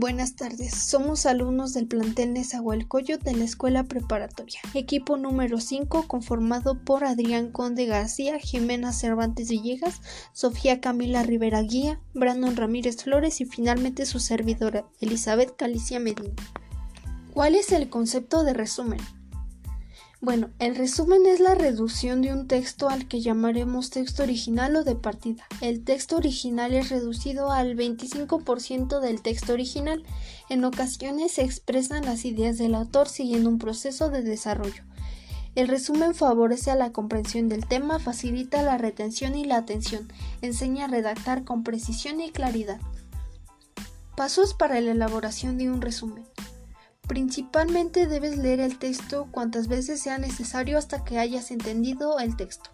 Buenas tardes, somos alumnos del plantel Nezahualcóyotl de la escuela preparatoria, equipo número 5 conformado por Adrián Conde García, Jimena Cervantes Villegas, Sofía Camila Rivera Guía, Brandon Ramírez Flores y finalmente su servidora, Elizabeth Calicia Medina. ¿Cuál es el concepto de resumen? Bueno, el resumen es la reducción de un texto al que llamaremos texto original o de partida. El texto original es reducido al 25% del texto original. En ocasiones se expresan las ideas del autor siguiendo un proceso de desarrollo. El resumen favorece a la comprensión del tema, facilita la retención y la atención, enseña a redactar con precisión y claridad. Pasos para la elaboración de un resumen. Principalmente debes leer el texto cuantas veces sea necesario hasta que hayas entendido el texto.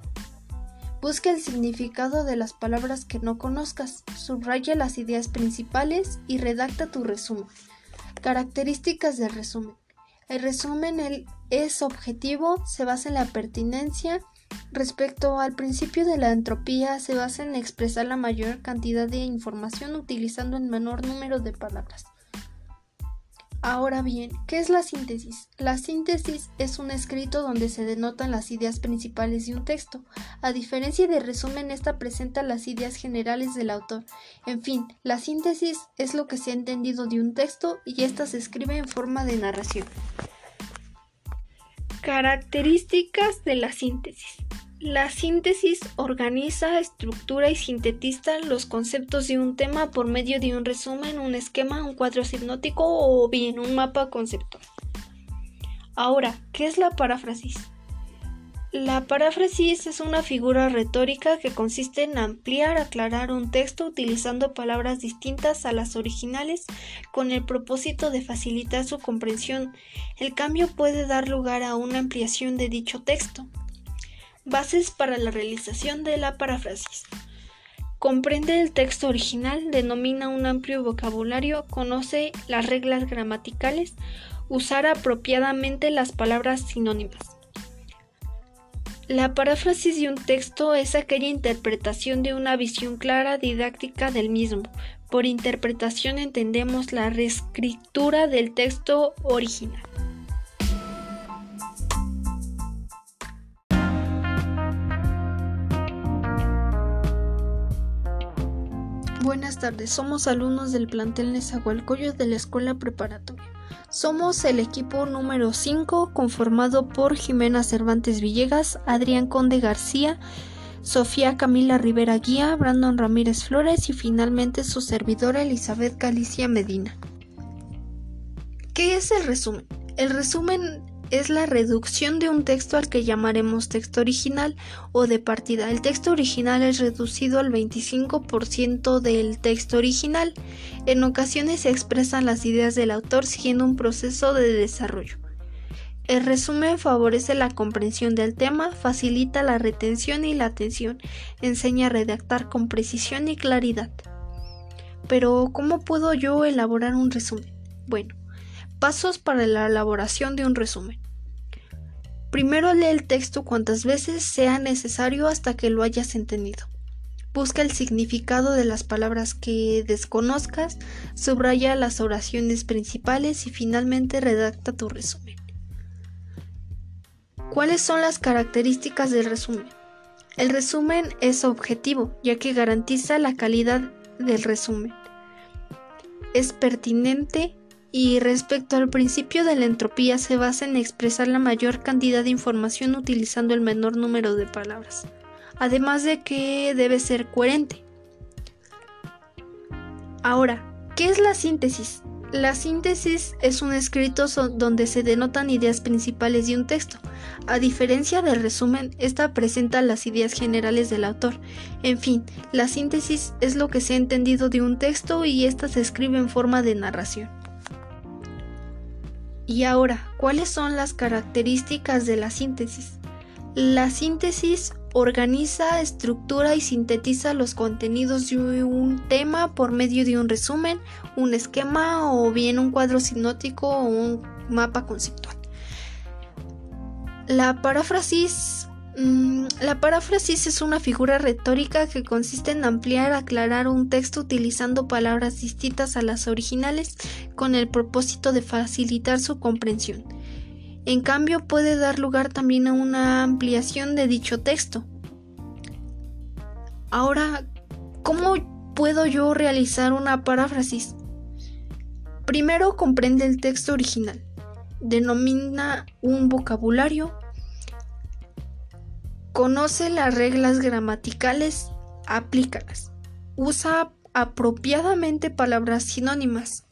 Busca el significado de las palabras que no conozcas, subraya las ideas principales y redacta tu resumen. Características del resumen. El resumen es objetivo, se basa en la pertinencia. Respecto al principio de la entropía, se basa en expresar la mayor cantidad de información utilizando el menor número de palabras. Ahora bien, ¿qué es la síntesis? La síntesis es un escrito donde se denotan las ideas principales de un texto. A diferencia de resumen, esta presenta las ideas generales del autor. En fin, la síntesis es lo que se ha entendido de un texto y ésta se escribe en forma de narración. Características de la síntesis. La síntesis organiza, estructura y sintetiza los conceptos de un tema por medio de un resumen, un esquema, un cuadro sinótico o bien un mapa conceptual. Ahora, ¿qué es la paráfrasis? La paráfrasis es una figura retórica que consiste en ampliar, aclarar un texto utilizando palabras distintas a las originales con el propósito de facilitar su comprensión. El cambio puede dar lugar a una ampliación de dicho texto. Bases para la realización de la paráfrasis. Comprende el texto original, denomina un amplio vocabulario, conoce las reglas gramaticales, usar apropiadamente las palabras sinónimas. La paráfrasis de un texto es aquella interpretación de una visión clara didáctica del mismo. Por interpretación entendemos la reescritura del texto original. Buenas tardes, somos alumnos del plantel Nezahualcóyotl de la escuela preparatoria. Somos el equipo número 5 conformado por Jimena Cervantes Villegas, Adrián Conde García, Sofía Camila Rivera Guía, Brandon Ramírez Flores y finalmente su servidora Elizabeth Galicia Medina. ¿Qué es el resumen? El resumen es la reducción de un texto al que llamaremos texto original o de partida. El texto original es reducido al 25% del texto original. En ocasiones se expresan las ideas del autor siguiendo un proceso de desarrollo. El resumen favorece la comprensión del tema, facilita la retención y la atención, enseña a redactar con precisión y claridad. Pero, ¿cómo puedo yo elaborar un resumen? Bueno, Pasos para la elaboración de un resumen. Primero lee el texto cuantas veces sea necesario hasta que lo hayas entendido. Busca el significado de las palabras que desconozcas, subraya las oraciones principales y finalmente redacta tu resumen. ¿Cuáles son las características del resumen? El resumen es objetivo, ya que garantiza la calidad del resumen. Es pertinente y respecto al principio de la entropía se basa en expresar la mayor cantidad de información utilizando el menor número de palabras, además de que debe ser coherente. Ahora, ¿qué es la síntesis? La síntesis es un escrito donde se denotan ideas principales de un texto. A diferencia del resumen, esta presenta las ideas generales del autor. En fin, la síntesis es lo que se ha entendido de un texto y ésta se escribe en forma de narración. Y ahora, ¿cuáles son las características de la síntesis? La síntesis organiza, estructura y sintetiza los contenidos de un tema por medio de un resumen, un esquema o bien un cuadro sinótico o un mapa conceptual. La paráfrasis La paráfrasis es una figura retórica que consiste en ampliar, aclarar un texto utilizando palabras distintas a las originales con el propósito de facilitar su comprensión. En cambio, puede dar lugar también a una ampliación de dicho texto. Ahora, ¿cómo puedo yo realizar una paráfrasis? Primero comprende el texto original, denomina un vocabulario, Conoce las reglas gramaticales, aplícalas. Usa apropiadamente palabras sinónimas.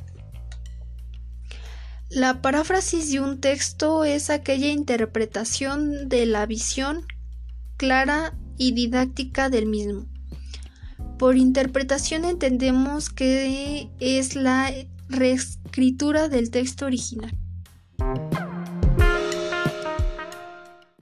La paráfrasis de un texto es aquella interpretación de la visión clara y didáctica del mismo. Por interpretación entendemos que es la reescritura del texto original.